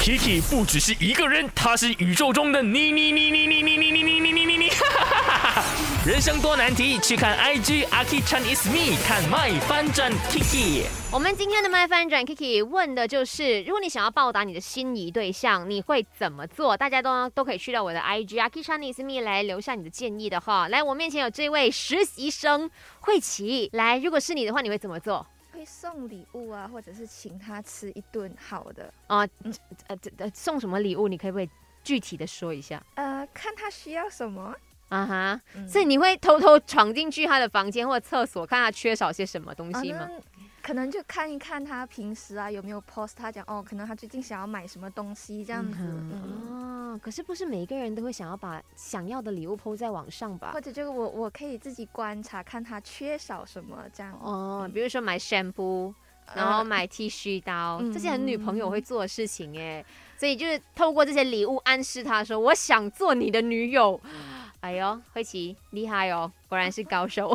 Kiki 不只是一个人，他是宇宙中的你你你你你你你你你你你你你。人生多难题，去看 IG Aki Chan is me，看 My 翻转 Kiki。我们今天的麦翻转 Kiki 问的就是，如果你想要报答你的心仪对象，你会怎么做？大家都都可以去到我的 IG Aki Chan is me 来留下你的建议的哈。来，我面前有这位实习生慧琪，来，如果是你的话，你会怎么做？会送礼物啊，或者是请他吃一顿好的啊，呃，呃，送什么礼物？你可以不可以具体的说一下？呃，看他需要什么啊哈，所以你会偷偷闯进去他的房间或者厕所，看他缺少些什么东西吗？可能就看一看他平时啊有没有 post，他讲哦，可能他最近想要买什么东西这样子。哦，可是不是每一个人都会想要把想要的礼物 post 在网上吧？或者就我我可以自己观察，看他缺少什么这样。哦，比如说买 shampoo，然后买剃须刀，这些很女朋友会做的事情哎。所以就是透过这些礼物暗示他说，我想做你的女友。哎呦，慧琪厉害哦，果然是高手。